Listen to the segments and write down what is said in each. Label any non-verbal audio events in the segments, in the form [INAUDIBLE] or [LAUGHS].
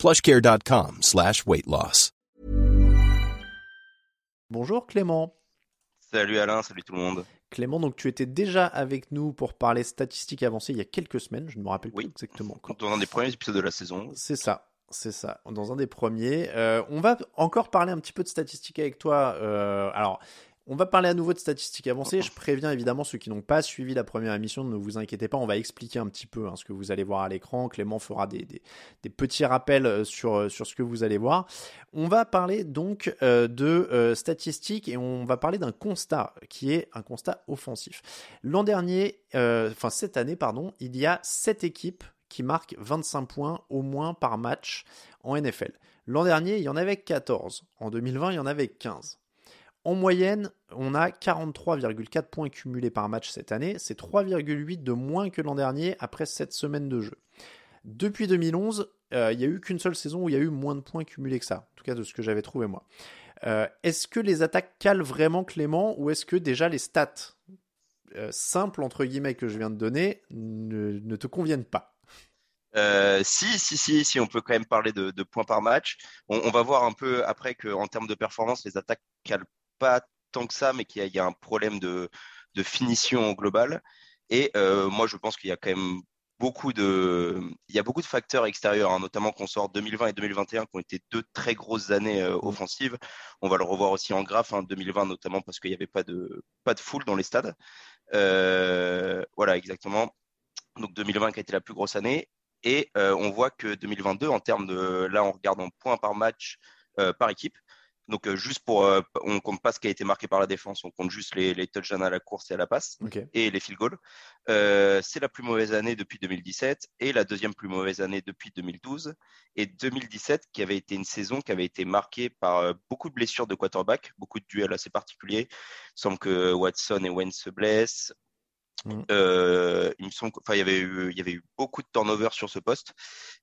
plushcare.com slash weight loss. Bonjour Clément. Salut Alain, salut tout le monde. Clément, donc tu étais déjà avec nous pour parler statistiques avancées il y a quelques semaines, je ne me rappelle Oui. plus exactement quand. Dans un des premiers épisodes de la saison. C'est ça, c'est ça, dans un des premiers. Euh, on va encore parler un petit peu de statistiques avec toi. Euh, alors, on va parler à nouveau de statistiques avancées. Je préviens évidemment ceux qui n'ont pas suivi la première émission, ne vous inquiétez pas, on va expliquer un petit peu hein, ce que vous allez voir à l'écran. Clément fera des, des- des petits rappels euh, sur, euh, sur ce que vous allez voir. On va parler donc euh, de euh, statistiques et on va parler d'un constat qui est un constat offensif. L'an dernier, euh, enfin cette année, pardon, il y a 7 équipes qui marquent 25 points au moins par match en NFL. L'an dernier, il y en avait 14. En 2020, il y en avait 15. En moyenne, on a 43,4 points cumulés par match cette année. C'est 3,8 de moins que l'an dernier après 7 semaines de jeu. Depuis 2011, euh, il n'y a eu qu'une seule saison où il y a eu moins de points cumulés que ça. En tout cas, de ce que j'avais trouvé moi. Euh, est-ce que les attaques calent vraiment Clément ou est-ce que déjà les stats euh, simples entre guillemets que je viens de donner ne, te conviennent pas? Si, si, si, si, on peut quand même parler de, de points par match. On, on va voir un peu après qu'en termes de performance, les attaques calent pas tant que ça, mais qu'il y, a- il y a un problème de, de finition au global. Et euh, moi, je pense qu'il y a quand même beaucoup de, il y a beaucoup de facteurs extérieurs, hein, notamment qu'on sort 2020 et 2021, qui ont été deux très grosses années euh, offensives. On va le revoir aussi en graphe, hein, 2020 notamment parce qu'il n'y avait pas de, pas de foule dans les stades. Euh, voilà, exactement. Donc 2020 qui a été la plus grosse année. Et on voit que 2022, en termes de, là, on regarde en points par match par équipe. Donc euh, juste pour, euh, on compte pas ce qui a été marqué par la défense, on compte juste les, les touchdowns à la course et à la passe et les field goals. Euh, c'est la plus mauvaise année depuis 2017 et la deuxième plus mauvaise année depuis 2012. Et 2017 qui avait été une saison qui avait été marquée par euh, beaucoup de blessures de quarterback, beaucoup de duels assez particuliers. Il semble que Watson et Wentz se blessent. Il y avait eu, beaucoup de turnover sur ce poste.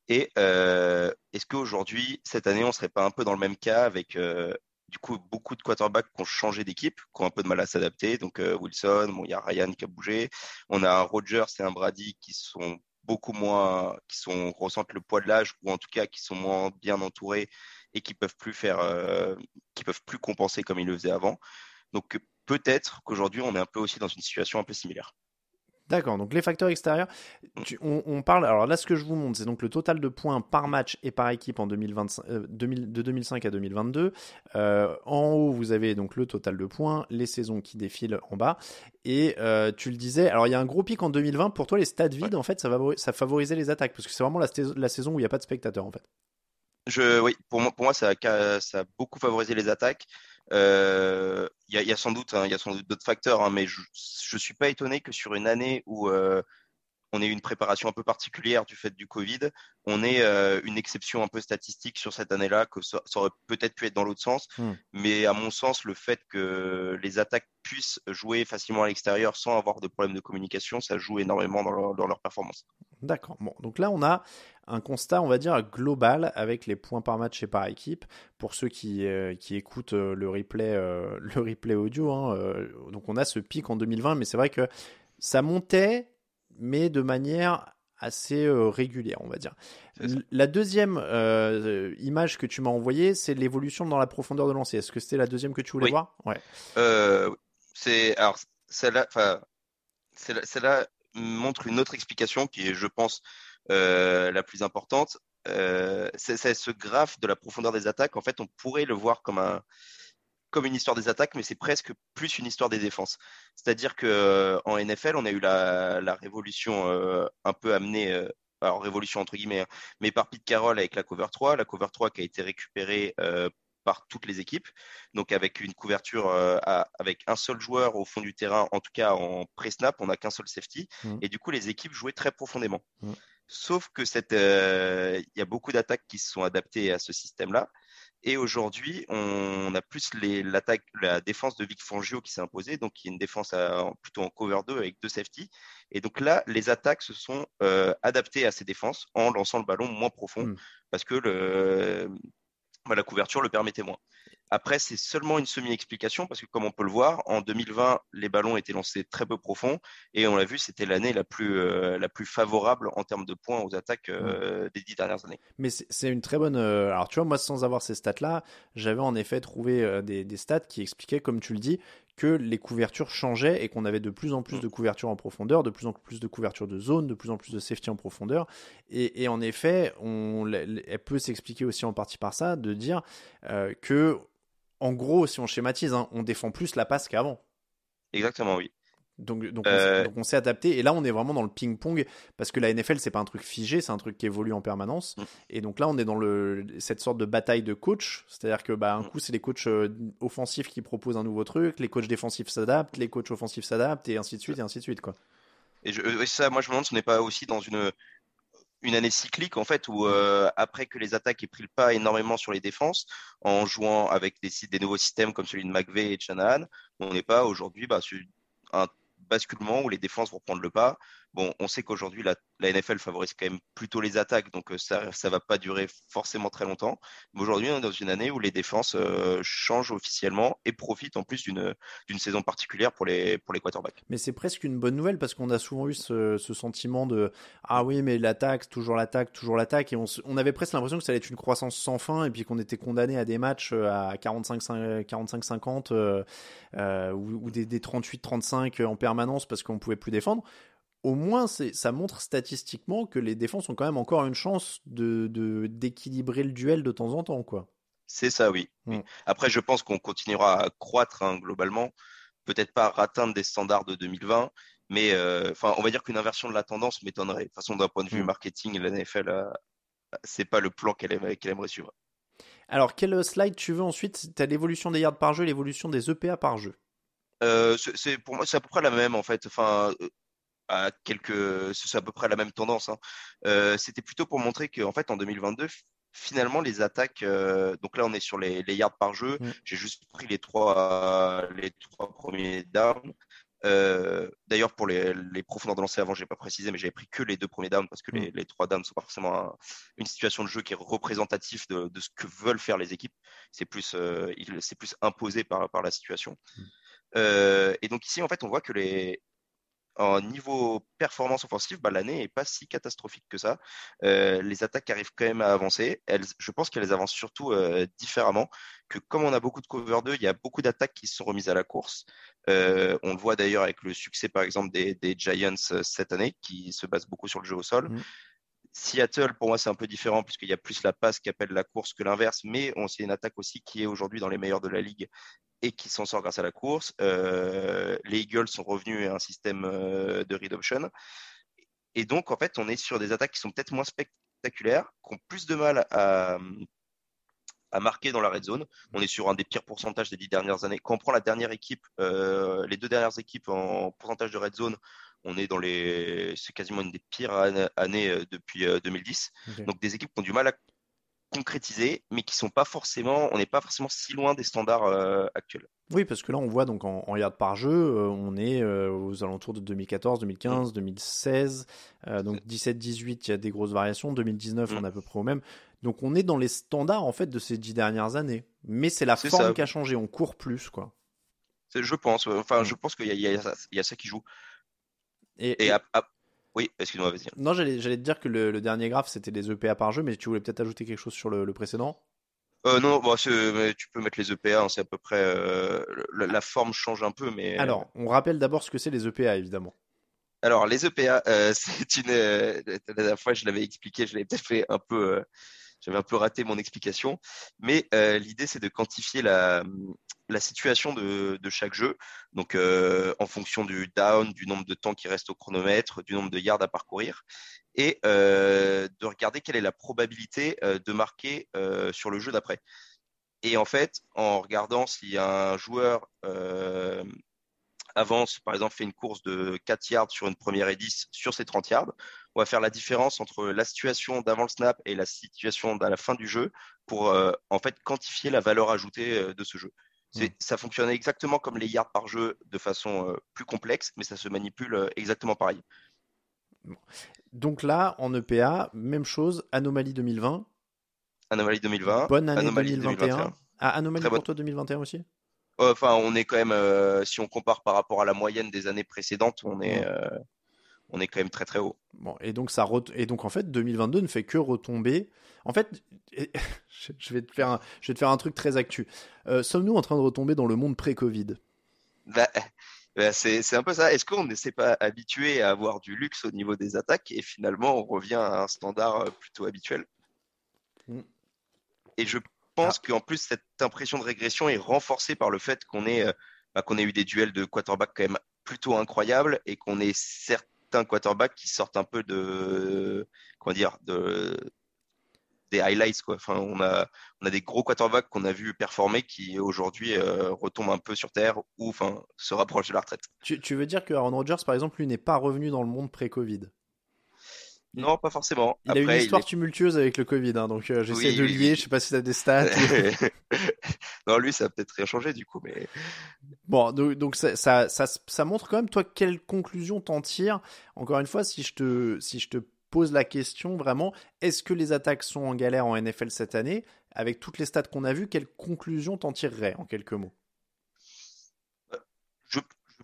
Et euh, est-ce qu'aujourd'hui, cette année, on serait pas un peu dans le même cas avec euh, du coup beaucoup de quarterbacks qui ont changé d'équipe, qui ont un peu de mal à s'adapter? Donc euh, Wilson, il y a Ryan qui a bougé. On a un Rogers et un Brady qui sont beaucoup moins, qui ressentent le poids de l'âge ou en tout cas qui sont moins bien entourés et qui peuvent plus faire, qui peuvent plus compenser comme ils le faisaient avant. Donc peut-être qu'aujourd'hui, on est un peu aussi dans une situation un peu similaire. D'accord, donc les facteurs extérieurs, tu- on, on parle, alors là ce que je vous montre, c'est donc le total de points par match et par équipe en 2025, euh, 2000 de 2005 à 2022. Euh, en haut, vous avez donc le total de points, les saisons qui défilent en bas. Et euh, tu le disais, alors il y a un gros pic en 2020, pour toi les stades vides, en fait, ça, va, ça favorisait les attaques, parce que c'est vraiment la, saison où il n'y a pas de spectateurs, en fait. Je, oui, pour moi, pour moi ça, a, ca- ça a beaucoup favorisé les attaques. Euh, Il y, y a sans doute, hein, il y a sans doute d'autres facteurs, hein, mais je ne suis pas étonné que sur une année où euh, on ait une préparation un peu particulière du fait du Covid, on ait euh, une exception un peu statistique sur cette année-là, que ça, ça aurait peut-être pu être dans l'autre sens. Hmm. Mais à mon sens, le fait que les attaques puissent jouer facilement à l'extérieur sans avoir de problème de communication, ça joue énormément dans leur, dans leur performance. D'accord. Bon, donc là, on a un constat, on va dire, global avec les points par match et par équipe. Pour ceux qui, euh, qui écoutent euh, le replay, euh, le replay audio, hein, donc on a ce pic en 2020, mais c'est vrai que ça montait, mais de manière assez euh, régulière, on va dire. La deuxième euh, image que tu m'as envoyée, c'est l'évolution dans la profondeur de lancer. Est-ce que c'était la deuxième que tu voulais Oui. voir? Ouais. Euh, c'est alors celle-là, enfin celle-là montre une autre explication qui est, je pense, la plus importante. C'est ce graphe de la profondeur des attaques. En fait, on pourrait le voir comme un comme une histoire des attaques, mais c'est presque plus une histoire des défenses. C'est-à-dire que euh, en NFL, on a eu la, la révolution euh, un peu amenée, euh, alors révolution entre guillemets, hein, mais par Pete Carroll avec la cover 3, la cover 3 qui a été récupérée euh, par toutes les équipes, donc avec une couverture à- avec un seul joueur au fond du terrain, en tout cas en pré-snap, on n'a qu'un seul safety, Mhm. et du coup les équipes jouaient très profondément. Mhm. Sauf que cette, il y a beaucoup d'attaques qui se sont adaptées à ce système-là. Et aujourd'hui, on a plus l'attaque, la défense de Vic Fangio qui s'est imposée, donc qui est une défense plutôt en cover 2 avec deux safety. Et donc là, les attaques se sont euh, adaptées à ces défenses en lançant le ballon moins profond hmm. parce que le, bah, la couverture le permettait moins. Après, c'est seulement une semi-explication parce que, comme on peut le voir, en 2020, les ballons étaient lancés très peu profonds et on l'a vu, c'était l'année la plus euh, la plus favorable en termes de points aux attaques euh, des dix dernières années. Mais c'est une très bonne. Euh, alors, tu vois, moi, sans avoir ces stats-là, j'avais en effet trouvé des, des, stats qui expliquaient, comme tu le dis, que les couvertures changeaient et qu'on avait de plus en plus mm. de couvertures en profondeur, de plus en plus de couvertures de zone, de plus en plus de safety en profondeur. Et, en effet, on, elle peut s'expliquer aussi en partie par ça, de dire que en gros, si on schématise, hein, on défend plus la passe qu'avant. Exactement, oui. Donc, euh, donc, on, s'est adapté. Et là, on est vraiment dans le ping-pong parce que la NFL, c'est pas un truc figé, c'est un truc qui évolue en permanence. Mm. Et donc là, on est dans le, cette sorte de bataille de coach. C'est-à-dire que, bah, un mm. coup, c'est les coachs euh, offensifs qui proposent un nouveau truc, les coachs défensifs s'adaptent, les coachs offensifs s'adaptent, et ainsi de suite, et ainsi de suite, quoi. Et je, ça, moi, je me demande si on n'est pas aussi dans une, une année cyclique en fait où euh, après que les attaques aient pris le pas énormément sur les défenses en jouant avec des, des nouveaux systèmes comme celui de McVeigh et de Shanahan, on n'est pas aujourd'hui bah, sur un basculement où les défenses vont prendre le pas. Bon, on sait qu'aujourd'hui, la, NFL favorise quand même plutôt les attaques, donc euh, ça ne va pas durer forcément très longtemps. Mais aujourd'hui, on est dans une année où les défenses euh, changent officiellement et profitent en plus d'une saison particulière pour les, pour les quarterbacks. Mais c'est presque une bonne nouvelle parce qu'on a souvent eu ce, sentiment de Ah oui, mais l'attaque, toujours l'attaque, toujours l'attaque. Et on, avait presque l'impression que ça allait être une croissance sans fin et puis qu'on était condamné à des matchs euh, à 45-50 ou, ou, des, des 38-35 en permanence parce qu'on pouvait plus défendre au moins ça montre statistiquement que les défenses ont quand même encore une chance de d'équilibrer le duel de temps en temps quoi. C'est ça oui. Mm. Après je pense qu'on continuera à croître hein, globalement, peut-être pas à atteindre des standards de 2020, mais euh, enfin on va dire qu'une inversion de la tendance m'étonnerait. De toute façon d'un point de vue mm. marketing, la NFL euh, c'est pas le plan qu'elle aimerait, suivre. Alors quel slide tu veux ensuite? Tu as l'évolution des yards par jeu, l'évolution des EPA par jeu. Euh, c'est pour moi c'est à peu près la même en fait. Enfin, à quelques, c'est à peu près la même tendance. Hein. Euh, c'était plutôt pour montrer qu'en fait en 2022, finalement les attaques, euh, donc là on est sur les, yards par jeu. Mm. J'ai juste pris les trois, les trois premiers downs. Euh, d'ailleurs, pour les, les profondeurs de lancer avant, j'ai pas précisé, mais j'avais pris que les deux premiers downs parce que les, mm. trois downs sont pas forcément une situation de jeu qui est représentative de, ce que veulent faire les équipes. C'est plus, c'est plus imposé par, par la situation. Mm. et donc ici, en fait, on voit que les, en niveau performance offensive, bah, l'année n'est pas si catastrophique que ça. Euh, les attaques arrivent quand même à avancer. Elles, je pense qu'elles avancent surtout euh, différemment. Que comme on a beaucoup de cover 2, il y a beaucoup d'attaques qui se sont remises à la course. Euh, on le voit d'ailleurs avec le succès, par exemple, des, Giants cette année, qui se basent beaucoup sur le jeu au sol. Mmh. Seattle, pour moi, c'est un peu différent puisqu'il y a plus la passe qui appelle la course que l'inverse, mais on sait une attaque aussi qui est aujourd'hui dans les meilleurs de la ligue et qui s'en sort grâce à la course. Euh, les Eagles sont revenus à un système euh, de read option. Et donc, en fait, on est sur des attaques qui sont peut-être moins spectaculaires, qui ont plus de mal à, à marquer dans la red zone. On est sur un des pires pourcentages des dix dernières années. Quand on prend la dernière équipe, euh, les deux dernières équipes en pourcentage de red zone, on est dans les, c'est quasiment une des pires années, depuis 2010. Donc des équipes qui ont du mal à concrétisés, mais qui sont pas forcément, on n'est pas forcément si loin des standards euh, actuels. Oui, parce que là, on voit donc en, en yard par jeu, euh, on est euh, aux alentours de 2014, 2015, 2016, donc 17-18, il y a des grosses variations, 2019, on est à peu près au même. Donc on est dans les standards en fait de ces dix dernières années, mais c'est la forme qui a changé, on court plus quoi. Je pense, enfin, je pense qu'il y, y, a ça qui joue. Et, oui, excuse-moi, vas-y. Non, j'allais, te dire que le, dernier graphe, c'était les EPA par jeu, mais tu voulais peut-être ajouter quelque chose sur le, précédent? Euh, non, tu peux mettre les EPA, hein, c'est à peu près. Euh, la, forme change un peu, mais. Euh, Alors, on rappelle d'abord ce que c'est les EPA, évidemment. Alors, les EPA, [LAUGHS] c'est une. la dernière fois, je l'avais expliqué, je l'avais peut-être fait un peu. J'avais un peu raté mon explication, mais l'idée, c'est de quantifier la, situation de, chaque jeu, donc euh, en fonction du down, du nombre de temps qui reste au chronomètre, du nombre de yards à parcourir, et euh, de regarder quelle est la probabilité euh, de marquer sur le jeu d'après. Et en fait, en regardant si un joueur avance, par exemple, fait une course de 4 yards sur une première et 10 sur ses 30 yards, on va faire la différence entre la situation d'avant le snap et la situation à la fin du jeu pour en fait quantifier la valeur ajoutée de ce jeu. Mm. Ça fonctionne exactement comme les yards par jeu de façon plus complexe, mais ça se manipule exactement pareil. Donc là, en EPA, même chose, Anomalie 2020. Anomalie 2020. Bonne année 2021. Ah, Anomalie pour toi 2021 aussi? Enfin, on est quand même, euh, si on compare par rapport à la moyenne des années précédentes, on est, euh, on est quand même très très haut. Bon, et donc ça et donc en fait 2022 ne fait que retomber. En fait, [LAUGHS] je vais te faire un, je vais te faire un truc très actu. Euh, sommes-nous en train de retomber dans le monde pré-Covid? Bah, bah, c'est un peu ça. Est-ce qu'on ne s'est pas habitué à avoir du luxe au niveau des attaques et finalement on revient à un standard plutôt habituel? Mm. Et je pense ah. qu'en plus, cette impression de régression est renforcée par le fait qu'on ait, euh, bah, qu'on ait eu des duels de quarterback quand même plutôt incroyables et qu'on ait certains quarterbacks qui sortent un peu de, comment dire, de, des highlights quoi. Enfin, on a on a des gros quarterbacks qu'on a vu performer qui aujourd'hui euh, retombent un peu sur terre ou enfin se rapprochent de la retraite. Tu, tu veux dire que Aaron Rodgers par exemple lui n'est pas revenu dans le monde pré-Covid? Non, pas forcément. Il a eu une histoire tumultueuse avec le Covid, hein, donc euh, j'essaie de lier. Je sais pas si tu as des stats. [LAUGHS] non, lui, ça a peut-être rien changé du coup, mais. Bon, donc, ça, ça, ça, montre quand même, toi, quelle conclusion t'en tires. Encore une fois, si je te, si je te pose la question vraiment, est-ce que les attaques sont en galère en NFL cette année? Avec toutes les stats qu'on a vues, quelle conclusion t'en tirerais en quelques mots?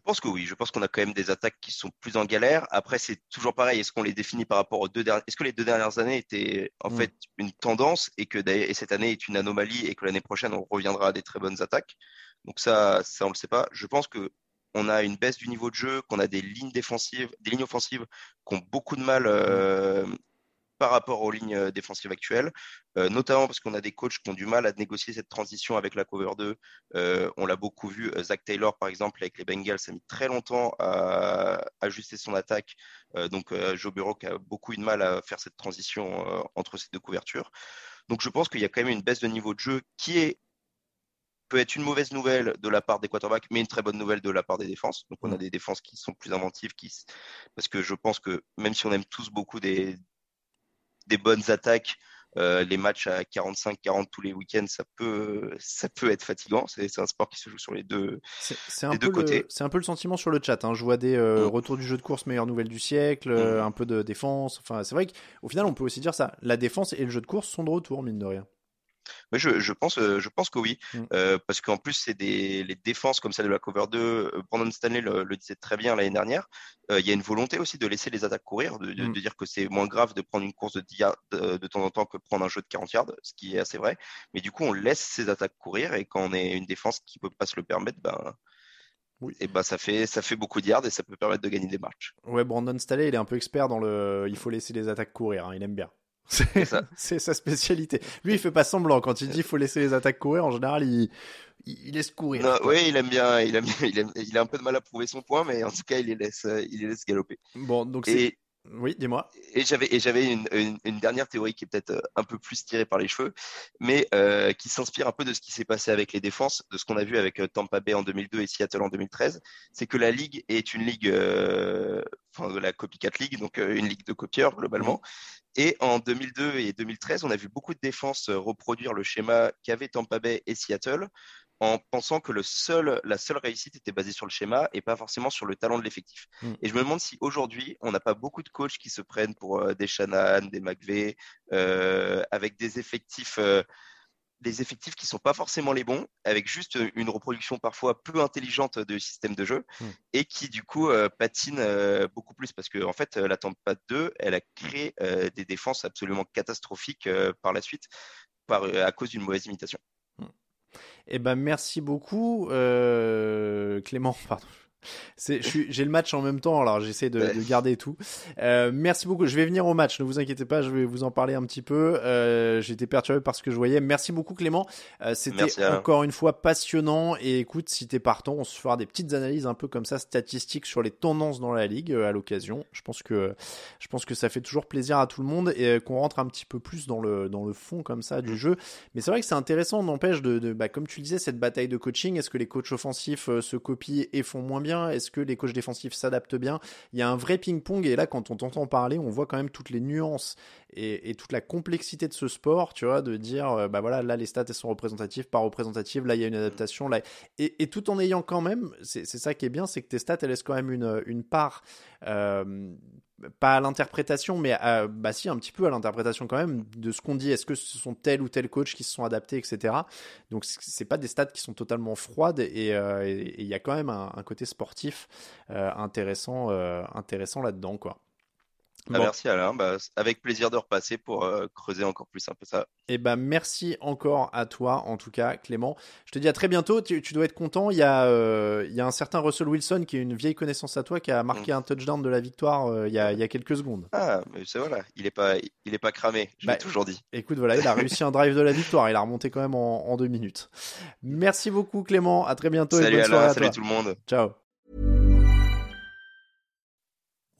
Pense que oui. Je pense qu'on a quand même des attaques qui sont plus en galère. Après, c'est toujours pareil. Est-ce qu'on les définit par rapport aux deux dernières Est-ce que les deux dernières années étaient en mm. fait une tendance et que et cette année est une anomalie et que l'année prochaine on reviendra à des très bonnes attaques? Donc ça, ça on le sait pas. Je pense que on a une baisse du niveau de jeu, qu'on a des lignes défensives, des lignes offensives qui ont beaucoup de mal euh, par rapport aux lignes euh, défensives actuelles, euh, notamment parce qu'on a des coachs qui ont du mal à négocier cette transition avec la cover 2. Euh, on l'a beaucoup vu, Zach Taylor par exemple avec les Bengals, ça a mis très longtemps à ajuster son attaque. donc Joe Burrow qui a beaucoup eu de mal à faire cette transition entre ces deux couvertures. Donc je pense qu'il y a quand même une baisse de niveau de jeu qui est peut être une mauvaise nouvelle de la part des quarterbacks, mais une très bonne nouvelle de la part des défenses. Donc on a mm. des défenses qui sont plus inventives, qui... parce que je pense que même si on aime tous beaucoup des, des bonnes attaques, euh, les matchs à 45-40 tous les week-ends, ça peut, ça peut être fatigant. C'est un sport qui se joue sur les deux, c'est un, peu côtés. C'est un peu le sentiment sur le chat. Hein. Je vois des euh, mm. retours du jeu de course meilleure nouvelle du siècle, euh, mm. un peu de défense. Enfin, c'est vrai qu'au final, on peut aussi dire ça. La défense et le jeu de course sont de retour, mine de rien. Je, je, pense, euh, je pense que oui, mm. euh, parce qu'en plus c'est des les défenses comme celle de la cover 2. Euh, Brandon Stanley le, disait très bien l'année dernière. Euh, il y a une volonté aussi de laisser les attaques courir, de, de, mm. dire que c'est moins grave de prendre une course de 10 yards de, de, temps en temps que prendre un jeu de 40 yards, ce qui est assez vrai. Mais du coup, on laisse ces attaques courir et quand on est une défense qui peut pas se le permettre, ben oui. Et ben ça fait ça fait beaucoup de yards et ça peut permettre de gagner des matchs. Ouais, Brandon Staley, il est un peu expert dans le. Il faut laisser les attaques courir. Hein, il aime bien. [LAUGHS] C'est sa spécialité. Lui, il fait pas semblant. Quand il dit qu'il faut laisser les attaques courir, en général, il, il laisse courir. oui, il aime bien. Il, aime, il, il, a un peu de mal à prouver son point, mais en tout cas, il les laisse, il les laisse galoper. Bon, donc c'est. Oui, dis-moi. Et j'avais et j'avais une, une, dernière théorie qui est peut-être euh, un peu plus tirée par les cheveux, mais euh, qui s'inspire un peu de ce qui s'est passé avec les défenses, de ce qu'on a vu avec euh, Tampa Bay en 2002 et Seattle en 2013. C'est que la ligue est une ligue, euh, enfin la copycat league, donc une ligue de copieurs globalement. Et en 2002 et 2013, on a vu beaucoup de défenses reproduire le schéma qu'avaient Tampa Bay et Seattle en pensant que le seul, la seule réussite était basée sur le schéma et pas forcément sur le talent de l'effectif. Mm. Et je me demande si aujourd'hui, on n'a pas beaucoup de coachs qui se prennent pour euh, des Shanahan, des McVeigh, euh, avec des effectifs, euh, des effectifs qui sont pas forcément les bons, avec juste une reproduction parfois peu intelligente de système de jeu mm. et qui du coup patine beaucoup plus parce que en fait, la Tampa 2, elle a créé des défenses absolument catastrophiques par la suite par, à cause d'une mauvaise imitation. Eh ben merci beaucoup, euh, Clément. [LAUGHS] Pardon. J'ai le match en même temps, alors j'essaie de, de, garder tout. Euh, merci beaucoup. Je vais venir au match, ne vous inquiétez pas, je vais vous en parler un petit peu. Euh, J'étais perturbé par ce que je voyais. Merci beaucoup Clément. Euh, C'était encore une fois passionnant. Et écoute, si t'es partant, on se fera des petites analyses un peu comme ça, statistiques sur les tendances dans la ligue euh, à l'occasion. Je pense que je pense que ça fait toujours plaisir à tout le monde et euh, qu'on rentre un petit peu plus dans le dans le fond comme ça du jeu. Mais c'est vrai que c'est intéressant, n'empêche de, de bah, comme tu disais, cette bataille de coaching. Est-ce que les coachs offensifs se copient et font moins bien? Est-ce que les coachs défensifs s'adaptent bien? Il y a un vrai ping-pong et là, quand on t'entend parler, on voit quand même toutes les nuances et, toute la complexité de ce sport, tu vois, de dire, euh, bah voilà, là les stats elles sont représentatives, pas représentatives, là il y a une adaptation, là et, tout en ayant quand même, c'est ça qui est bien, c'est que tes stats elles laissent quand même une, une part. Euh, pas à l'interprétation, mais à, bah si, un petit peu à l'interprétation quand même de ce qu'on dit. Est-ce que ce sont tel ou tel coach qui se sont adaptés, etc. Donc c'est pas des stats qui sont totalement froides et euh, il y a quand même un, côté sportif intéressant, intéressant là-dedans, quoi. Ah, merci Alain, bah, avec plaisir de repasser pour euh, creuser encore plus un peu ça. Et eh ben merci encore à toi en tout cas Clément. Je te dis à très bientôt, tu, dois être content. Il y, a, euh, il y a un certain Russell Wilson qui est une vieille connaissance à toi qui a marqué mm. un touchdown de la victoire euh, il, y a, il, y a, quelques secondes. Ah mais c'est voilà, il est pas, il est pas cramé, je l'ai bah, toujours dit. Écoute voilà, il a réussi un drive de la victoire, il a remonté quand même en, deux minutes. Merci beaucoup Clément, à très bientôt. Salut et bonne Alain, salut tout le monde. Ciao.